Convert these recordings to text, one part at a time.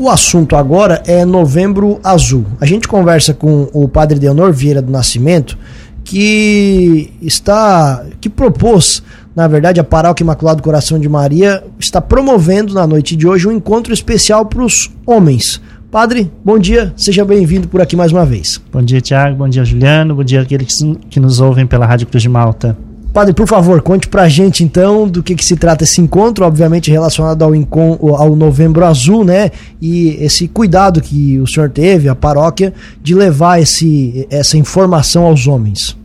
O assunto agora é Novembro Azul. A gente conversa com o padre Deonor Vieira do Nascimento, que está que propôs, na verdade, a Paróquia Imaculado Coração de Maria está promovendo na noite de hoje um encontro especial para os homens. Padre, bom dia, seja bem-vindo por aqui mais uma vez. Bom dia, Tiago, bom dia, Juliano, bom dia aqueles que nos ouvem pela Rádio Cruz de Malta. Padre, por favor, conte pra gente então do que, que se trata esse encontro, obviamente relacionado ao, ao Novembro Azul, né? E esse cuidado que o senhor teve, a paróquia, de levar esse, essa informação aos homens.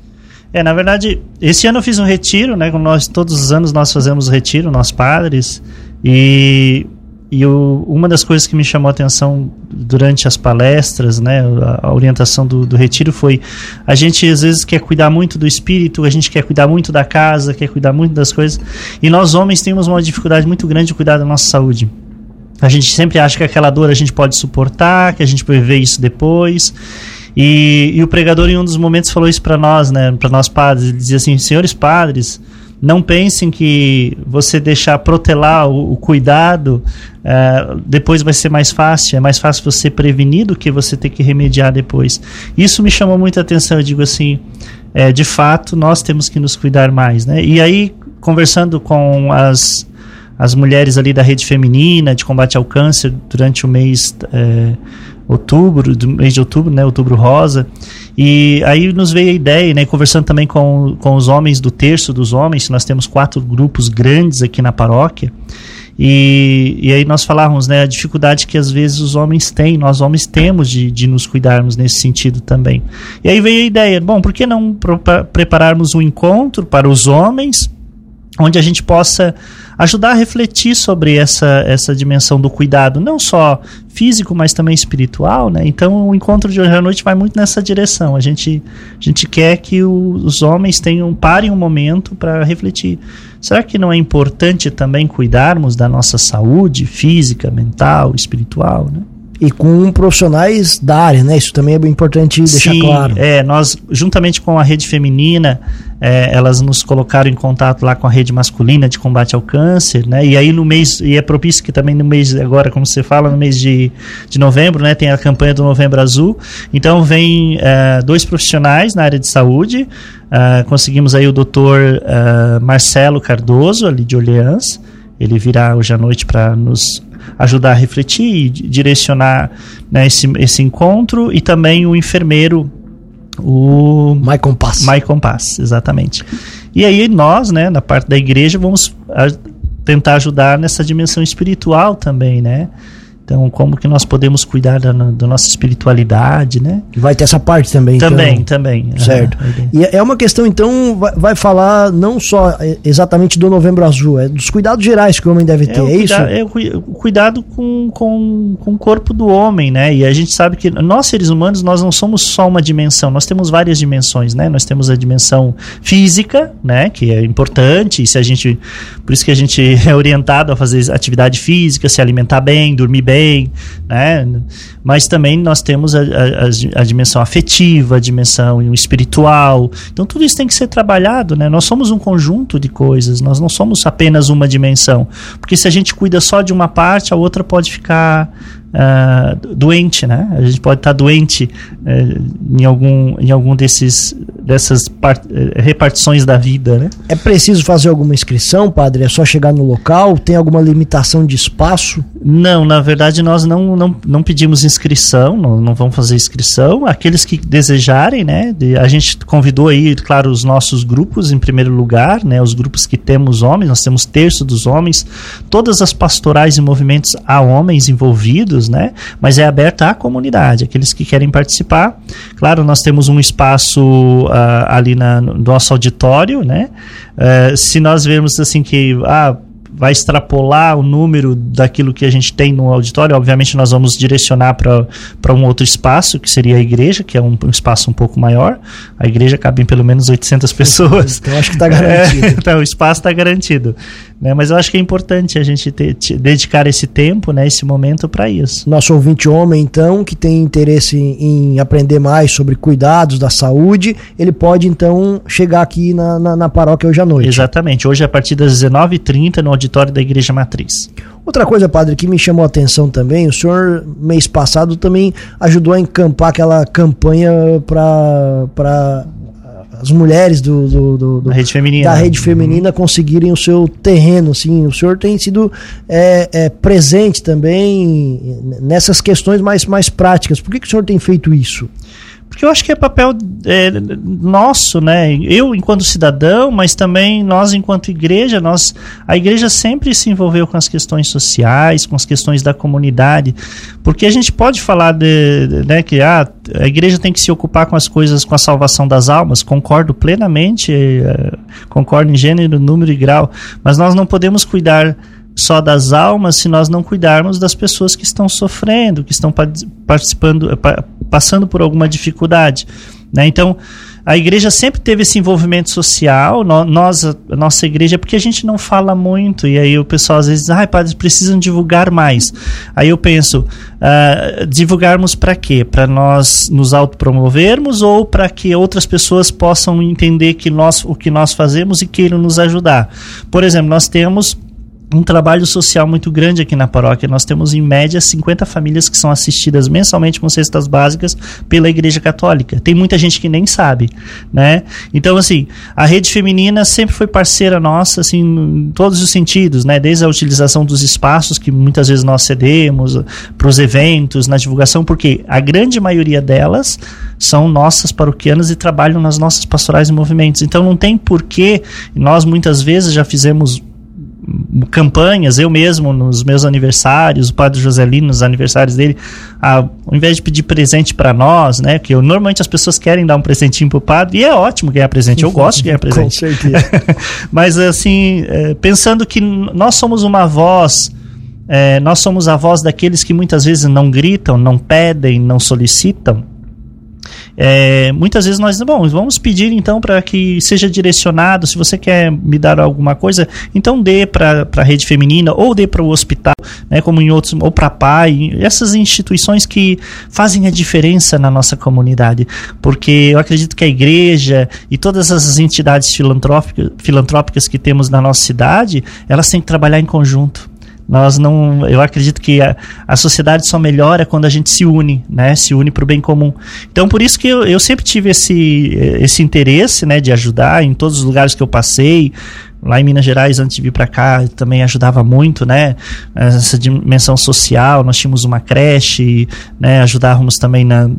É, na verdade, esse ano eu fiz um retiro, né? Nós, todos os anos nós fazemos retiro, nós padres, e e o, uma das coisas que me chamou a atenção durante as palestras, né, a, a orientação do, do, retiro foi a gente às vezes quer cuidar muito do espírito, a gente quer cuidar muito da casa, quer cuidar muito das coisas, e nós homens temos uma dificuldade muito grande de cuidar da nossa saúde. A gente sempre acha que aquela dor a gente pode suportar, que a gente pode ver isso depois. E, e o pregador em um dos momentos falou isso para nós, né, para nós padres, ele dizia assim: "Senhores padres, não pensem que você deixar protelar o, o cuidado é, depois vai ser mais fácil. É mais fácil você prevenir do que você ter que remediar depois. Isso me chamou muita atenção. Eu digo assim, é, de fato, nós temos que nos cuidar mais, né? E aí, conversando com as as mulheres ali da rede feminina de combate ao câncer durante o mês é, outubro, do mês de outubro, né, outubro rosa. E aí nos veio a ideia, né, conversando também com, com os homens do terço dos homens, nós temos quatro grupos grandes aqui na paróquia. E, e aí nós falávamos, né, a dificuldade que às vezes os homens têm, nós homens temos de, de nos cuidarmos nesse sentido também. E aí veio a ideia, bom, por que não prepararmos um encontro para os homens, onde a gente possa ajudar a refletir sobre essa, essa dimensão do cuidado, não só físico, mas também espiritual, né? Então o encontro de hoje à noite vai muito nessa direção. A gente, a gente quer que o, os homens tenham parem um momento para refletir. Será que não é importante também cuidarmos da nossa saúde física, mental, espiritual, né? E com profissionais da área, né? Isso também é importante deixar Sim, claro. É, nós, juntamente com a rede feminina, é, elas nos colocaram em contato lá com a rede masculina de combate ao câncer, né? E aí no mês, e é propício que também no mês, agora, como você fala, no mês de, de novembro, né? Tem a campanha do Novembro Azul. Então vem é, dois profissionais na área de saúde. É, conseguimos aí o doutor é, Marcelo Cardoso, ali de Orleans. Ele virá hoje à noite para nos ajudar a refletir e direcionar né, esse, esse encontro e também o enfermeiro o Maicon Pass. Maicon Pass, exatamente. E aí nós, né, na parte da igreja, vamos a, tentar ajudar nessa dimensão espiritual também, né? Então, como que nós podemos cuidar da, da nossa espiritualidade, né? Vai ter essa parte também. Também, então, também. Certo. e é uma questão, então, vai, vai, falar não só é, exatamente do Novembro Azul, é dos cuidados gerais que o homem deve é ter, é, é isso? É o, cuidado com, com, com o corpo do homem, né? E a gente sabe que nós, seres humanos, nós não somos só uma dimensão, nós temos várias dimensões, né? Nós temos a dimensão física, né? Que é importante, e se a gente... Por isso que a gente é orientado a fazer atividade física, se alimentar bem, dormir bem, também, né? Mas também nós temos a, a, a, dimensão afetiva, a dimensão espiritual. Então tudo isso tem que ser trabalhado, né? Nós somos um conjunto de coisas, nós não somos apenas uma dimensão. Porque se a gente cuida só de uma parte, a outra pode ficar uh, doente, né? A gente pode estar doente uh, em algum, em algum desses dessas part, uh, repartições da vida, né? É preciso fazer alguma inscrição, padre? É só chegar no local? Tem alguma limitação de espaço? Não, na verdade nós não, não, não pedimos inscrição, não, não vamos fazer inscrição. Aqueles que desejarem, né? De, a gente convidou aí, claro, os nossos grupos em primeiro lugar, né? Os grupos que temos homens, nós temos terço dos homens, todas as pastorais e movimentos há homens envolvidos, né? Mas é aberta à comunidade, aqueles que querem participar. Claro, nós temos um espaço uh, ali na, no nosso auditório, né? Uh, se nós vermos assim que ah, vai extrapolar o número daquilo que a gente tem no auditório, obviamente nós vamos direcionar para um outro espaço, que seria a igreja, que é um, um, espaço um pouco maior. A igreja cabe em pelo menos 800 pessoas. Então acho que está garantido. É, então o espaço está garantido. Né? Mas eu acho que é importante a gente ter, dedicar esse tempo, né, esse momento para isso. Nosso ouvinte homem, então, que tem interesse em aprender mais sobre cuidados da saúde, ele pode então chegar aqui na, na, na paróquia hoje à noite. Exatamente, hoje a partir das 19h30 no auditório da Igreja Matriz. Outra coisa, padre, que me chamou a atenção também, o senhor, mês passado, também ajudou a encampar aquela campanha para as mulheres do, do, do, do, da rede feminina, da rede feminina conseguirem o seu terreno. Assim, o senhor tem sido é, é, presente também nessas questões mais, mais práticas. Por que, que o senhor tem feito isso? Porque eu acho que é papel é, nosso, né? Eu enquanto cidadão, mas também nós enquanto igreja, nós a igreja sempre se envolveu com as questões sociais, com as questões da comunidade, porque a gente pode falar de, né, que ah, a igreja tem que se ocupar com as coisas, com a salvação das almas, concordo plenamente, é, concordo em gênero, número e grau, mas nós não podemos cuidar só das almas se nós não cuidarmos das pessoas que estão sofrendo, que estão participando, passando por alguma dificuldade. Né? Então, a igreja sempre teve esse envolvimento social, nós, a nossa igreja, porque a gente não fala muito, e aí o pessoal às vezes diz, ah, padres precisam divulgar mais. Aí eu penso, uh, divulgarmos para quê? Para nós nos autopromovermos ou para que outras pessoas possam entender que nós, o que nós fazemos e queiram nos ajudar? Por exemplo, nós temos um trabalho social muito grande aqui na paróquia. Nós temos, em média, 50 famílias que são assistidas mensalmente com cestas básicas pela Igreja Católica. Tem muita gente que nem sabe, né? Então, assim, a rede feminina sempre foi parceira nossa, assim, em todos os sentidos, né? Desde a utilização dos espaços que muitas vezes nós cedemos para os eventos, na divulgação, porque a grande maioria delas são nossas paroquianas e trabalham nas nossas pastorais e movimentos. Então, não tem porquê, nós muitas vezes já fizemos campanhas, eu mesmo nos meus aniversários, o padre Joselino nos aniversários dele, ah, ao invés de pedir presente para nós, né, que eu, normalmente as pessoas querem dar um presentinho pro padre, e é ótimo ganhar presente, eu gosto de ganhar presente. Com certeza. Mas assim, é, pensando que nós somos uma voz, é, nós somos a voz daqueles que muitas vezes não gritam, não pedem, não solicitam, é, muitas vezes nós, bom, vamos pedir então para que seja direcionado. Se você quer me dar alguma coisa, então dê para a rede feminina ou dê para o hospital, né, como em outros, ou para pai, essas instituições que fazem a diferença na nossa comunidade. Porque eu acredito que a igreja e todas as entidades filantrópicas, filantrópicas que temos na nossa cidade, elas têm que trabalhar em conjunto. Nós não, eu acredito que a, a sociedade só melhora quando a gente se une, né? Se une para o bem comum. Então, por isso que eu, eu sempre tive esse, esse interesse, né, de ajudar em todos os lugares que eu passei. Lá em Minas Gerais, antes de vir para cá, também ajudava muito, né? Essa dimensão social. Nós tínhamos uma creche, né? Ajudávamos também na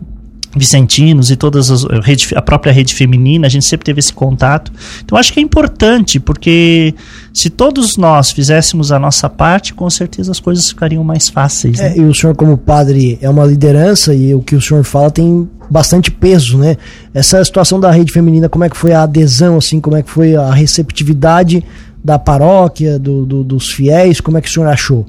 Vicentinos e todas as rede, a própria rede feminina, a gente sempre teve esse contato. Então acho que é importante, porque se todos nós fizéssemos a nossa parte, com certeza as coisas ficariam mais fáceis. Né? É, e o senhor, como padre, é uma liderança e o que o senhor fala tem bastante peso, né? Essa situação da rede feminina, como é que foi a adesão, assim, como é que foi a receptividade da paróquia, do, do, dos fiéis, como é que o senhor achou?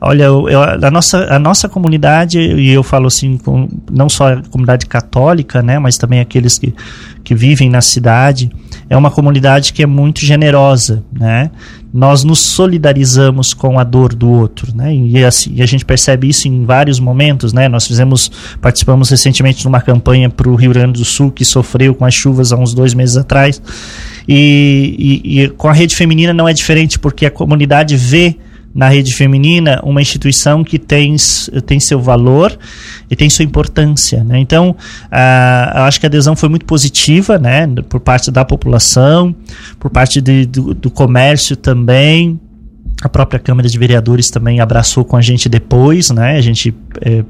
Olha, eu, eu, a, nossa, a nossa comunidade, e eu falo assim, com, não só a comunidade católica, né, mas também aqueles que, que vivem na cidade, é uma comunidade que é muito generosa, né? Nós nos solidarizamos com a dor do outro, né? E, assim, e a gente percebe isso em vários momentos, né? Nós fizemos, participamos recentemente de uma campanha para o Rio Grande do Sul que sofreu com as chuvas há uns dois meses atrás. E, e, e com a rede feminina não é diferente, porque a comunidade vê na rede feminina uma instituição que tem, tem seu valor e tem sua importância. Né? Então, uh, eu acho que a adesão foi muito positiva né? por parte da população, por parte de, do, do comércio também. A própria Câmara de Vereadores também abraçou com a gente depois, né? A gente, é,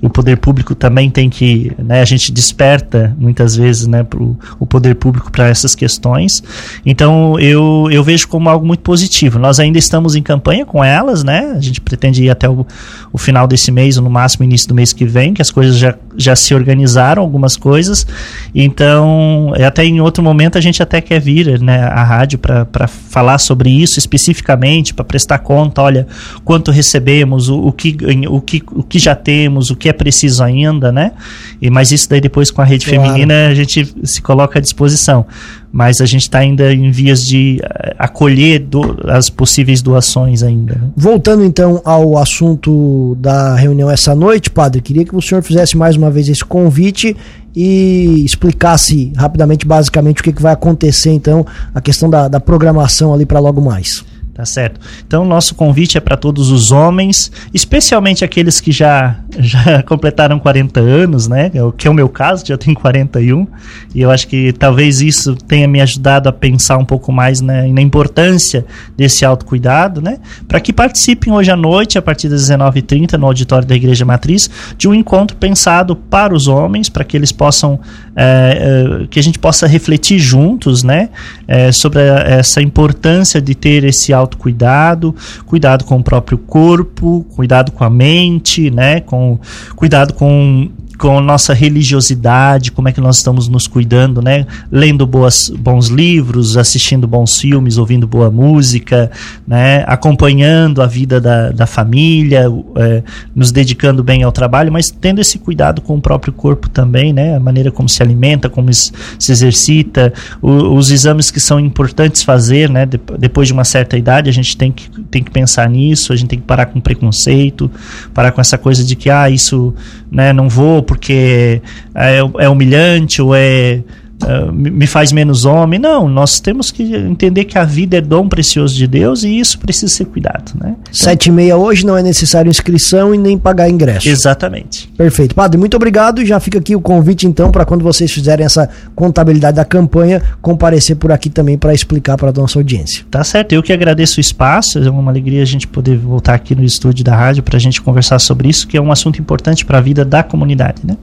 o poder público também tem que, né? A gente desperta muitas vezes, né? Pro, o poder público para essas questões. Então eu, eu vejo como algo muito positivo. Nós ainda estamos em campanha com elas, né? A gente pretende ir até o, o final desse mês ou no máximo início do mês que vem, que as coisas já, já se organizaram, algumas coisas. Então até em outro momento a gente até quer vir, né? A rádio para falar sobre isso especificamente, para prestar conta, olha, quanto recebemos, o, o, que, o, que, o que já temos, o que é preciso ainda, né? E, mas isso daí depois com a rede claro. feminina a gente se coloca à disposição. Mas a gente está ainda em vias de uh, acolher do, as possíveis doações ainda. Né? Voltando então ao assunto da reunião essa noite, padre, queria que o senhor fizesse mais uma vez esse convite e explicasse rapidamente, basicamente, o que, que vai acontecer então, a questão da, da programação ali para logo mais. Tá certo? Então, nosso convite é para todos os homens, especialmente aqueles que já, já completaram 40 anos, né? É que é o meu caso, já tenho 41. E eu acho que talvez isso tenha me ajudado a pensar um pouco mais né, na importância desse autocuidado, né? Para que participem hoje à noite, a partir das 19h30, no auditório da Igreja Matriz, de um encontro pensado para os homens, para que eles possam, é, é, que a gente possa refletir juntos, né? É, sobre a, essa importância de ter esse autocuidado autocuidado, cuidado com o próprio corpo, cuidado com a mente, né? Com, cuidado com com nossa religiosidade, como é que nós estamos nos cuidando, né? Lendo boas, bons livros, assistindo bons filmes, ouvindo boa música, né? Acompanhando a vida da, da família, é, nos dedicando bem ao trabalho, mas tendo esse cuidado com o próprio corpo também, né? A maneira como se alimenta, como se exercita, o, os exames que são importantes fazer, né? De, depois de uma certa idade, a gente tem que, tem que pensar nisso, a gente tem que parar com preconceito, parar com essa coisa de que, ah, isso, né, não vou porque é, é humilhante ou é Uh, me faz menos homem. Não, nós temos que entender que a vida é dom precioso de Deus e isso precisa ser cuidado. Né? Então, Sete e meia hoje não é necessário inscrição e nem pagar ingresso. Exatamente. Perfeito. Padre, muito obrigado. Já fica aqui o convite então para quando vocês fizerem essa contabilidade da campanha, comparecer por aqui também para explicar para a nossa audiência. Tá certo. Eu que agradeço o espaço. É uma alegria a gente poder voltar aqui no estúdio da rádio para a gente conversar sobre isso, que é um assunto importante para a vida da comunidade. Né?